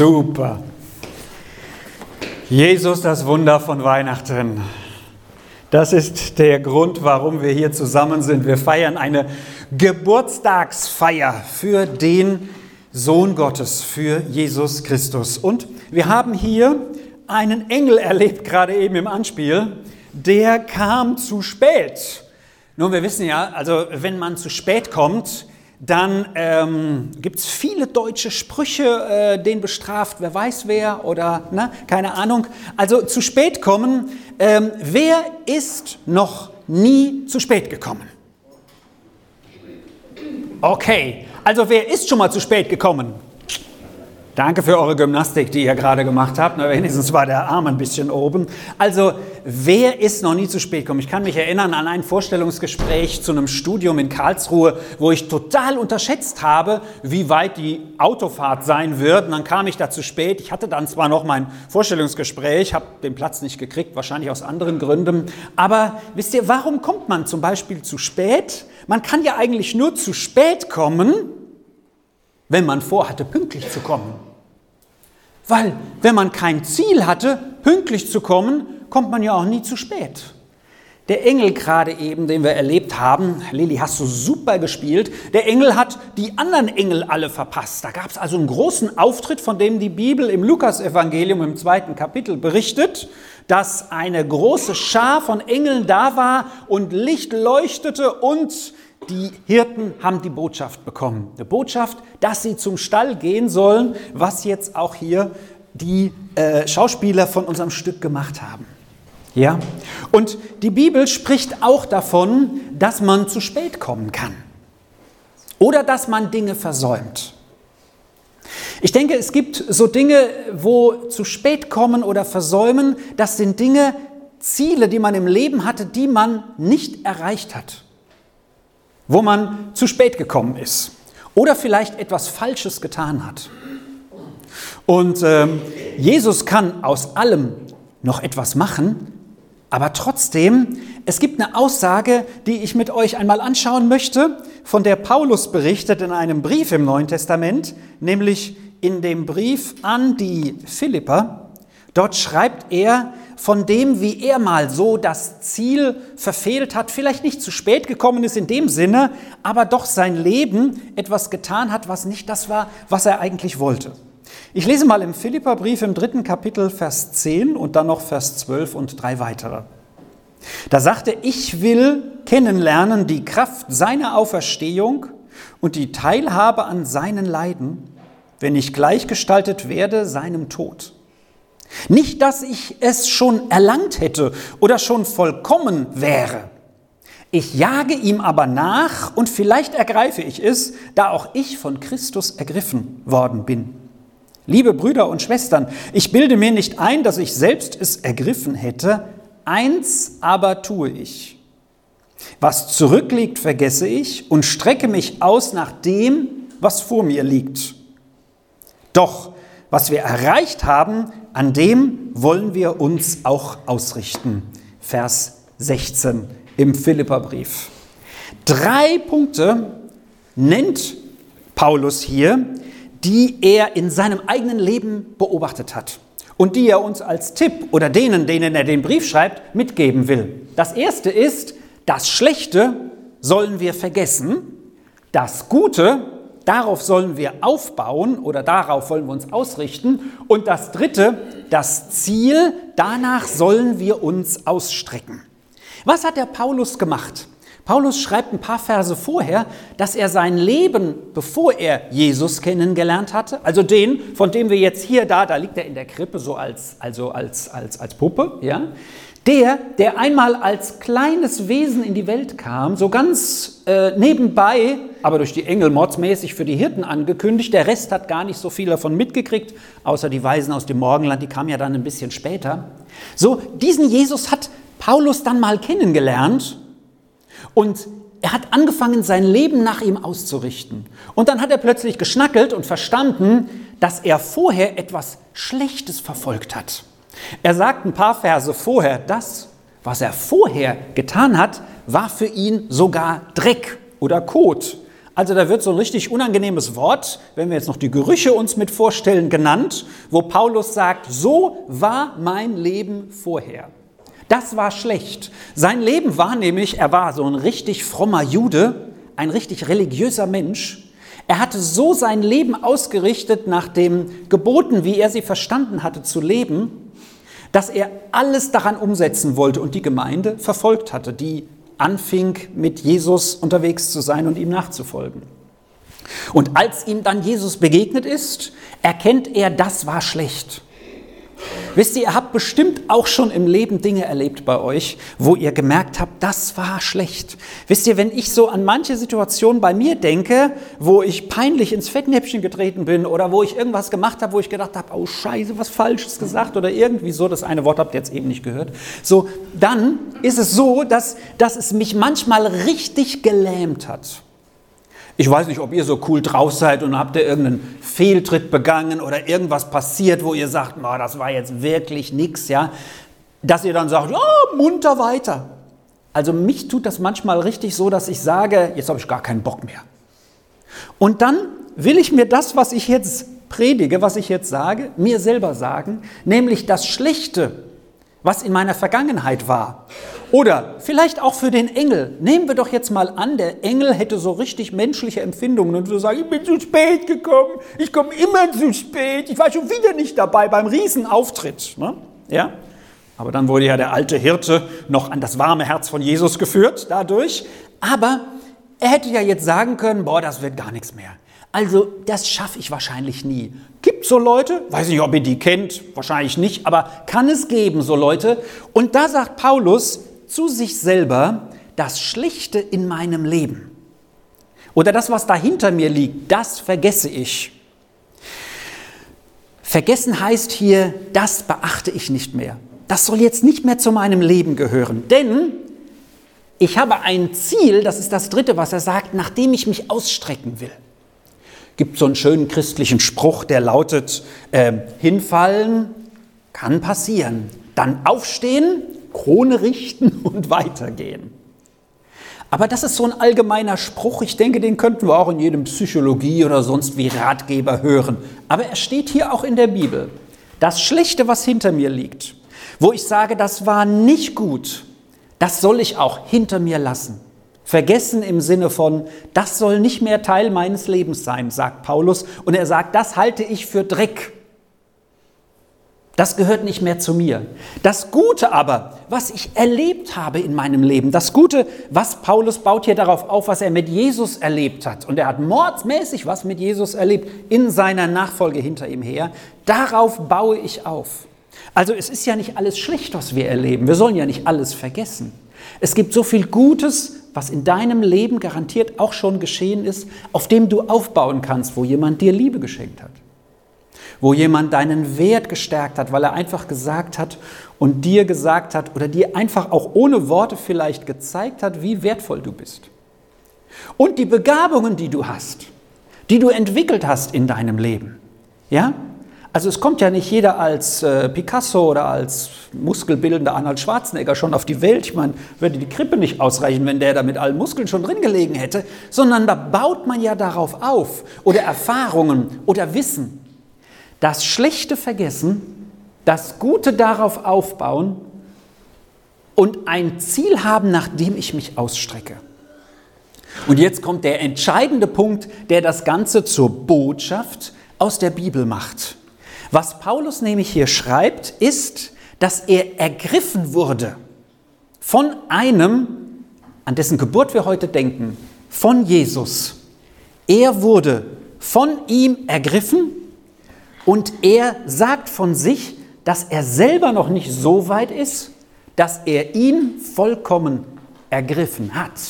Super. Jesus, das Wunder von Weihnachten. Das ist der Grund, warum wir hier zusammen sind. Wir feiern eine Geburtstagsfeier für den Sohn Gottes, für Jesus Christus. Und wir haben hier einen Engel erlebt, gerade eben im Anspiel, der kam zu spät. Nun, wir wissen ja, also wenn man zu spät kommt, dann ähm, gibt es viele deutsche Sprüche, äh, den bestraft, wer weiß wer oder ne, keine Ahnung. Also zu spät kommen. Ähm, wer ist noch nie zu spät gekommen? Okay, also wer ist schon mal zu spät gekommen? Danke für eure Gymnastik, die ihr gerade gemacht habt. Na, wenigstens war der Arm ein bisschen oben. Also, wer ist noch nie zu spät gekommen? Ich kann mich erinnern an ein Vorstellungsgespräch zu einem Studium in Karlsruhe, wo ich total unterschätzt habe, wie weit die Autofahrt sein wird. Und dann kam ich da zu spät. Ich hatte dann zwar noch mein Vorstellungsgespräch, habe den Platz nicht gekriegt, wahrscheinlich aus anderen Gründen. Aber wisst ihr, warum kommt man zum Beispiel zu spät? Man kann ja eigentlich nur zu spät kommen, wenn man vorhatte, pünktlich zu kommen. Weil wenn man kein Ziel hatte, pünktlich zu kommen, kommt man ja auch nie zu spät. Der Engel gerade eben, den wir erlebt haben, Lili, hast du super gespielt. Der Engel hat die anderen Engel alle verpasst. Da gab es also einen großen Auftritt, von dem die Bibel im Lukasevangelium im zweiten Kapitel berichtet, dass eine große Schar von Engeln da war und Licht leuchtete und die Hirten haben die Botschaft bekommen. Eine Botschaft, dass sie zum Stall gehen sollen, was jetzt auch hier die äh, Schauspieler von unserem Stück gemacht haben. Ja? Und die Bibel spricht auch davon, dass man zu spät kommen kann. Oder dass man Dinge versäumt. Ich denke, es gibt so Dinge, wo zu spät kommen oder versäumen, das sind Dinge, Ziele, die man im Leben hatte, die man nicht erreicht hat wo man zu spät gekommen ist oder vielleicht etwas Falsches getan hat. Und ähm, Jesus kann aus allem noch etwas machen, aber trotzdem, es gibt eine Aussage, die ich mit euch einmal anschauen möchte, von der Paulus berichtet in einem Brief im Neuen Testament, nämlich in dem Brief an die Philipper. Dort schreibt er, von dem, wie er mal so das Ziel verfehlt hat, vielleicht nicht zu spät gekommen ist in dem Sinne, aber doch sein Leben etwas getan hat, was nicht das war, was er eigentlich wollte. Ich lese mal im Philipperbrief im dritten Kapitel Vers 10 und dann noch Vers 12 und drei weitere. Da sagte, ich will kennenlernen die Kraft seiner Auferstehung und die Teilhabe an seinen Leiden, wenn ich gleichgestaltet werde seinem Tod nicht, dass ich es schon erlangt hätte oder schon vollkommen wäre. Ich jage ihm aber nach und vielleicht ergreife ich es, da auch ich von Christus ergriffen worden bin. Liebe Brüder und Schwestern, ich bilde mir nicht ein, dass ich selbst es ergriffen hätte, eins aber tue ich. Was zurückliegt, vergesse ich und strecke mich aus nach dem, was vor mir liegt. Doch was wir erreicht haben, an dem wollen wir uns auch ausrichten. Vers 16 im Philipperbrief. Drei Punkte nennt Paulus hier, die er in seinem eigenen Leben beobachtet hat und die er uns als Tipp oder denen, denen er den Brief schreibt, mitgeben will. Das erste ist, das Schlechte sollen wir vergessen, das Gute Darauf sollen wir aufbauen oder darauf wollen wir uns ausrichten. Und das Dritte, das Ziel, danach sollen wir uns ausstrecken. Was hat der Paulus gemacht? Paulus schreibt ein paar Verse vorher, dass er sein Leben, bevor er Jesus kennengelernt hatte, also den, von dem wir jetzt hier da, da liegt er in der Krippe so als, also als, als, als Puppe, ja, der, der einmal als kleines Wesen in die Welt kam, so ganz äh, nebenbei, aber durch die Engel mordsmäßig für die Hirten angekündigt. Der Rest hat gar nicht so viel davon mitgekriegt, außer die Weisen aus dem Morgenland, die kamen ja dann ein bisschen später. So, diesen Jesus hat Paulus dann mal kennengelernt und er hat angefangen, sein Leben nach ihm auszurichten. Und dann hat er plötzlich geschnackelt und verstanden, dass er vorher etwas Schlechtes verfolgt hat. Er sagt ein paar Verse vorher, das, was er vorher getan hat, war für ihn sogar Dreck oder Kot. Also da wird so ein richtig unangenehmes Wort, wenn wir jetzt noch die Gerüche uns mit vorstellen, genannt, wo Paulus sagt, so war mein Leben vorher. Das war schlecht. Sein Leben war nämlich, er war so ein richtig frommer Jude, ein richtig religiöser Mensch. Er hatte so sein Leben ausgerichtet nach den Geboten, wie er sie verstanden hatte zu leben, dass er alles daran umsetzen wollte und die Gemeinde verfolgt hatte, die anfing mit Jesus unterwegs zu sein und ihm nachzufolgen. Und als ihm dann Jesus begegnet ist, erkennt er, das war schlecht. Wisst ihr, ihr habt bestimmt auch schon im Leben Dinge erlebt bei euch, wo ihr gemerkt habt, das war schlecht. Wisst ihr, wenn ich so an manche Situationen bei mir denke, wo ich peinlich ins Fettnäpfchen getreten bin oder wo ich irgendwas gemacht habe, wo ich gedacht habe, oh Scheiße, was Falsches gesagt oder irgendwie so, das eine Wort habt ihr jetzt eben nicht gehört, so, dann ist es so, dass, dass es mich manchmal richtig gelähmt hat. Ich weiß nicht, ob ihr so cool drauf seid und habt ihr irgendeinen Fehltritt begangen oder irgendwas passiert, wo ihr sagt, oh, das war jetzt wirklich nichts, ja, dass ihr dann sagt, ja, munter weiter. Also mich tut das manchmal richtig so, dass ich sage, jetzt habe ich gar keinen Bock mehr. Und dann will ich mir das, was ich jetzt predige, was ich jetzt sage, mir selber sagen, nämlich das Schlechte, was in meiner Vergangenheit war. Oder vielleicht auch für den Engel. Nehmen wir doch jetzt mal an, der Engel hätte so richtig menschliche Empfindungen und würde sagen, ich bin zu spät gekommen, ich komme immer zu spät, ich war schon wieder nicht dabei beim Riesenauftritt. Ne? Ja? Aber dann wurde ja der alte Hirte noch an das warme Herz von Jesus geführt dadurch. Aber er hätte ja jetzt sagen können, boah, das wird gar nichts mehr. Also das schaffe ich wahrscheinlich nie. Gibt so Leute, weiß nicht, ob ihr die kennt, wahrscheinlich nicht, aber kann es geben, so Leute. Und da sagt Paulus zu sich selber, das Schlichte in meinem Leben oder das, was dahinter mir liegt, das vergesse ich. Vergessen heißt hier, das beachte ich nicht mehr. Das soll jetzt nicht mehr zu meinem Leben gehören, denn ich habe ein Ziel, das ist das dritte, was er sagt, nachdem ich mich ausstrecken will gibt so einen schönen christlichen Spruch, der lautet, äh, hinfallen kann passieren, dann aufstehen, Krone richten und weitergehen. Aber das ist so ein allgemeiner Spruch, ich denke, den könnten wir auch in jedem Psychologie oder sonst wie Ratgeber hören. Aber er steht hier auch in der Bibel. Das Schlechte, was hinter mir liegt, wo ich sage, das war nicht gut, das soll ich auch hinter mir lassen. Vergessen im Sinne von, das soll nicht mehr Teil meines Lebens sein, sagt Paulus. Und er sagt, das halte ich für Dreck. Das gehört nicht mehr zu mir. Das Gute aber, was ich erlebt habe in meinem Leben, das Gute, was Paulus baut hier darauf auf, was er mit Jesus erlebt hat. Und er hat mordsmäßig was mit Jesus erlebt in seiner Nachfolge hinter ihm her. Darauf baue ich auf. Also es ist ja nicht alles schlecht, was wir erleben. Wir sollen ja nicht alles vergessen. Es gibt so viel Gutes, was in deinem Leben garantiert auch schon geschehen ist, auf dem du aufbauen kannst, wo jemand dir Liebe geschenkt hat. Wo jemand deinen Wert gestärkt hat, weil er einfach gesagt hat und dir gesagt hat oder dir einfach auch ohne Worte vielleicht gezeigt hat, wie wertvoll du bist. Und die Begabungen, die du hast, die du entwickelt hast in deinem Leben. Ja? Also es kommt ja nicht jeder als äh, Picasso oder als muskelbildender Arnold Schwarzenegger schon auf die Welt. Ich meine, würde die Krippe nicht ausreichen, wenn der da mit allen Muskeln schon drin gelegen hätte, sondern da baut man ja darauf auf oder Erfahrungen oder Wissen. Das Schlechte vergessen, das Gute darauf aufbauen und ein Ziel haben, nach dem ich mich ausstrecke. Und jetzt kommt der entscheidende Punkt, der das Ganze zur Botschaft aus der Bibel macht. Was Paulus nämlich hier schreibt, ist, dass er ergriffen wurde von einem, an dessen Geburt wir heute denken, von Jesus. Er wurde von ihm ergriffen und er sagt von sich, dass er selber noch nicht so weit ist, dass er ihn vollkommen ergriffen hat.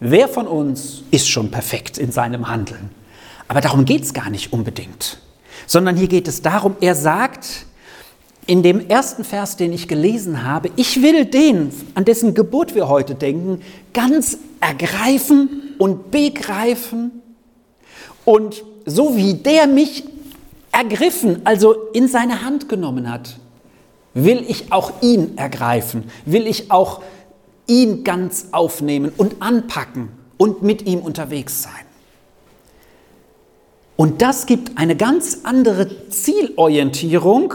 Wer von uns ist schon perfekt in seinem Handeln? Aber darum geht es gar nicht unbedingt sondern hier geht es darum, er sagt, in dem ersten Vers, den ich gelesen habe, ich will den, an dessen Geburt wir heute denken, ganz ergreifen und begreifen. Und so wie der mich ergriffen, also in seine Hand genommen hat, will ich auch ihn ergreifen, will ich auch ihn ganz aufnehmen und anpacken und mit ihm unterwegs sein. Und das gibt eine ganz andere Zielorientierung,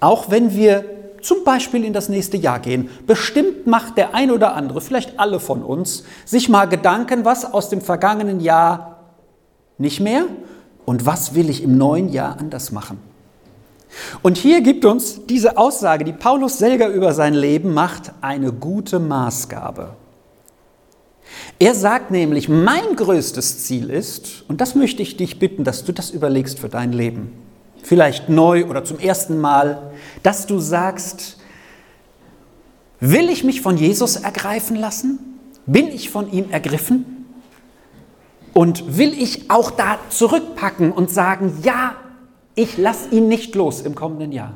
auch wenn wir zum Beispiel in das nächste Jahr gehen. Bestimmt macht der ein oder andere, vielleicht alle von uns, sich mal Gedanken, was aus dem vergangenen Jahr nicht mehr und was will ich im neuen Jahr anders machen. Und hier gibt uns diese Aussage, die Paulus selber über sein Leben macht, eine gute Maßgabe. Er sagt nämlich, mein größtes Ziel ist, und das möchte ich dich bitten, dass du das überlegst für dein Leben, vielleicht neu oder zum ersten Mal, dass du sagst, will ich mich von Jesus ergreifen lassen? Bin ich von ihm ergriffen? Und will ich auch da zurückpacken und sagen, ja, ich lasse ihn nicht los im kommenden Jahr.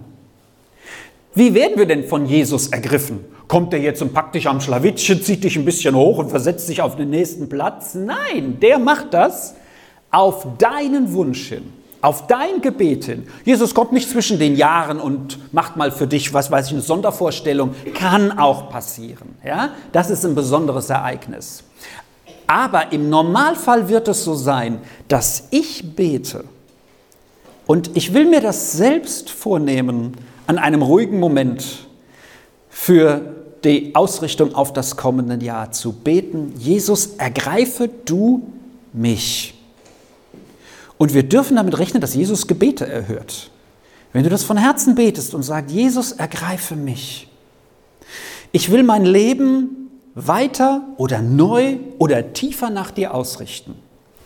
Wie werden wir denn von Jesus ergriffen? Kommt er jetzt und packt dich am Schlawittchen, zieht dich ein bisschen hoch und versetzt dich auf den nächsten Platz? Nein, der macht das auf deinen Wunsch hin, auf dein Gebet hin. Jesus kommt nicht zwischen den Jahren und macht mal für dich, was weiß ich, eine Sondervorstellung. Kann auch passieren. Ja? Das ist ein besonderes Ereignis. Aber im Normalfall wird es so sein, dass ich bete und ich will mir das selbst vornehmen, an einem ruhigen Moment für die Ausrichtung auf das kommende Jahr zu beten, Jesus, ergreife du mich. Und wir dürfen damit rechnen, dass Jesus Gebete erhört. Wenn du das von Herzen betest und sagst, Jesus, ergreife mich. Ich will mein Leben weiter oder neu oder tiefer nach dir ausrichten.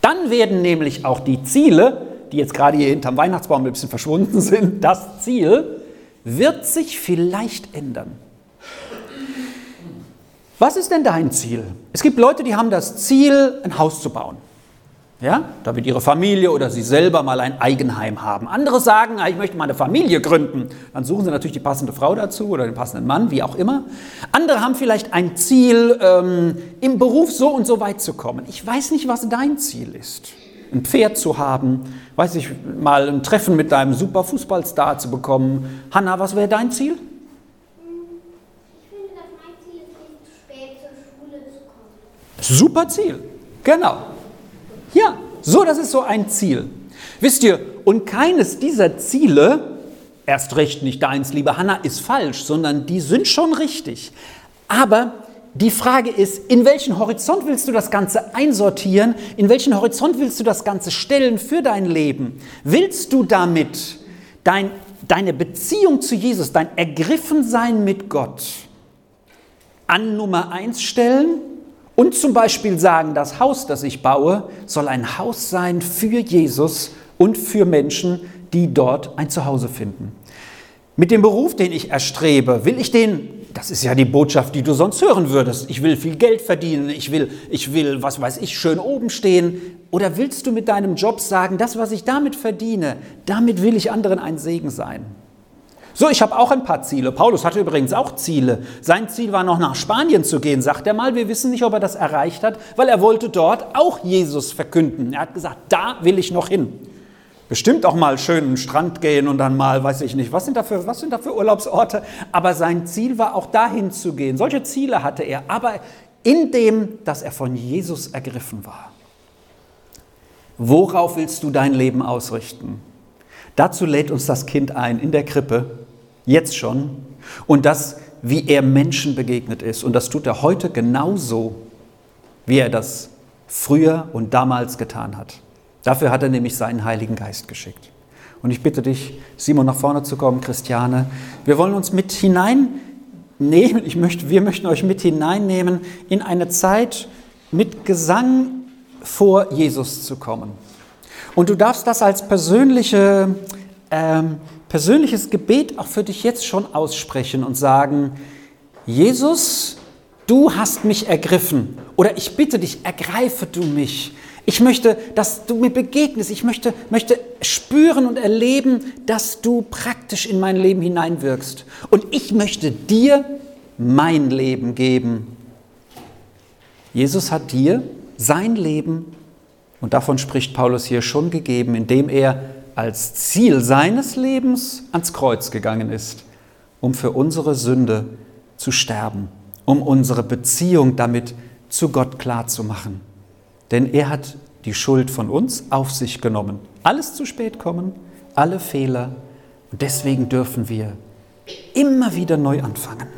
Dann werden nämlich auch die Ziele, die jetzt gerade hier hinterm Weihnachtsbaum ein bisschen verschwunden sind, das Ziel wird sich vielleicht ändern. Was ist denn dein Ziel? Es gibt Leute, die haben das Ziel, ein Haus zu bauen. Ja, damit ihre Familie oder sie selber mal ein Eigenheim haben. Andere sagen, ah, ich möchte mal eine Familie gründen. Dann suchen sie natürlich die passende Frau dazu oder den passenden Mann, wie auch immer. Andere haben vielleicht ein Ziel, ähm, im Beruf so und so weit zu kommen. Ich weiß nicht, was dein Ziel ist ein Pferd zu haben, weiß ich, mal ein Treffen mit deinem super Fußballstar zu bekommen. Hanna, was wäre dein Ziel? Ich finde, dass mein Ziel ist, nicht zu spät zur Schule zu kommen. Super Ziel, genau. Ja, so, das ist so ein Ziel. Wisst ihr, und keines dieser Ziele, erst recht nicht deins, liebe Hanna, ist falsch, sondern die sind schon richtig. Aber die Frage ist, in welchen Horizont willst du das Ganze einsortieren? In welchen Horizont willst du das Ganze stellen für dein Leben? Willst du damit dein, deine Beziehung zu Jesus, dein Ergriffensein mit Gott an Nummer eins stellen und zum Beispiel sagen, das Haus, das ich baue, soll ein Haus sein für Jesus und für Menschen, die dort ein Zuhause finden? Mit dem Beruf, den ich erstrebe, will ich den das ist ja die Botschaft, die du sonst hören würdest. Ich will viel Geld verdienen, ich will, ich will, was weiß ich, schön oben stehen. Oder willst du mit deinem Job sagen, das, was ich damit verdiene, damit will ich anderen ein Segen sein? So, ich habe auch ein paar Ziele. Paulus hatte übrigens auch Ziele. Sein Ziel war noch nach Spanien zu gehen, sagt er mal. Wir wissen nicht, ob er das erreicht hat, weil er wollte dort auch Jesus verkünden. Er hat gesagt, da will ich noch hin bestimmt auch mal schön den Strand gehen und dann mal, weiß ich nicht, was sind da für, was sind da für Urlaubsorte. Aber sein Ziel war auch dahin zu gehen. Solche Ziele hatte er, aber in dem, dass er von Jesus ergriffen war. Worauf willst du dein Leben ausrichten? Dazu lädt uns das Kind ein in der Krippe, jetzt schon, und das, wie er Menschen begegnet ist. Und das tut er heute genauso, wie er das früher und damals getan hat. Dafür hat er nämlich seinen Heiligen Geist geschickt. Und ich bitte dich, Simon, nach vorne zu kommen, Christiane. Wir wollen uns mit hineinnehmen, ich möchte, wir möchten euch mit hineinnehmen in eine Zeit mit Gesang vor Jesus zu kommen. Und du darfst das als persönliche, ähm, persönliches Gebet auch für dich jetzt schon aussprechen und sagen, Jesus, du hast mich ergriffen oder ich bitte dich, ergreife du mich Ich möchte, dass du mir begegnest. Ich möchte, möchte spüren und erleben, dass du praktisch in mein Leben hineinwirkst. Und ich möchte dir mein Leben geben. Jesus hat dir sein Leben, und davon spricht Paulus hier schon gegeben, indem er als Ziel seines Lebens ans Kreuz gegangen ist, um für unsere Sünde zu sterben, um unsere Beziehung damit zu Gott klar zu machen. Denn er hat die Schuld von uns auf sich genommen. Alles zu spät kommen, alle Fehler. Und deswegen dürfen wir immer wieder neu anfangen.